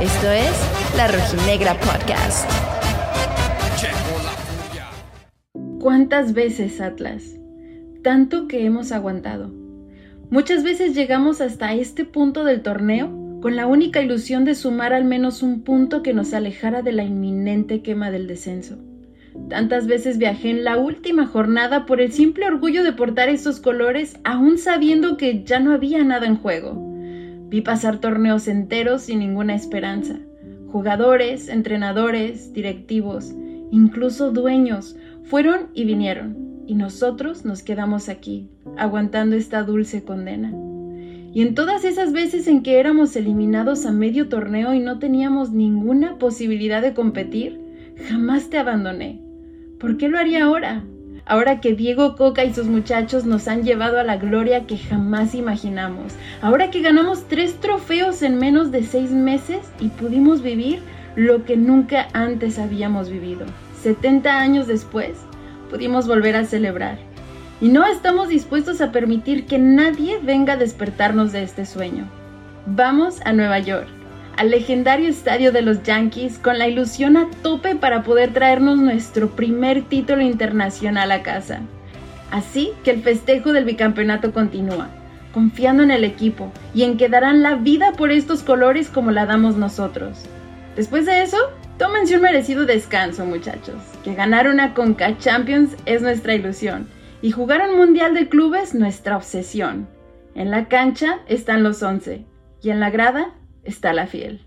Esto es La Rojinegra Podcast. ¿Cuántas veces, Atlas? Tanto que hemos aguantado. Muchas veces llegamos hasta este punto del torneo con la única ilusión de sumar al menos un punto que nos alejara de la inminente quema del descenso. Tantas veces viajé en la última jornada por el simple orgullo de portar esos colores, aún sabiendo que ya no había nada en juego. Vi pasar torneos enteros sin ninguna esperanza. Jugadores, entrenadores, directivos, incluso dueños, fueron y vinieron, y nosotros nos quedamos aquí, aguantando esta dulce condena. Y en todas esas veces en que éramos eliminados a medio torneo y no teníamos ninguna posibilidad de competir, jamás te abandoné. ¿Por qué lo haría ahora? Ahora que Diego Coca y sus muchachos nos han llevado a la gloria que jamás imaginamos. Ahora que ganamos tres trofeos en menos de seis meses y pudimos vivir lo que nunca antes habíamos vivido. 70 años después, pudimos volver a celebrar. Y no estamos dispuestos a permitir que nadie venga a despertarnos de este sueño. Vamos a Nueva York, al legendario estadio de los Yankees, con la ilusión a tope para poder traernos nuestro primer título internacional a casa. Así que el festejo del bicampeonato continúa, confiando en el equipo y en que darán la vida por estos colores como la damos nosotros. Después de eso, tómense un merecido descanso, muchachos. Que ganar una Conca Champions es nuestra ilusión y jugar un Mundial de Clubes nuestra obsesión. En la cancha están los once y en la grada está la fiel.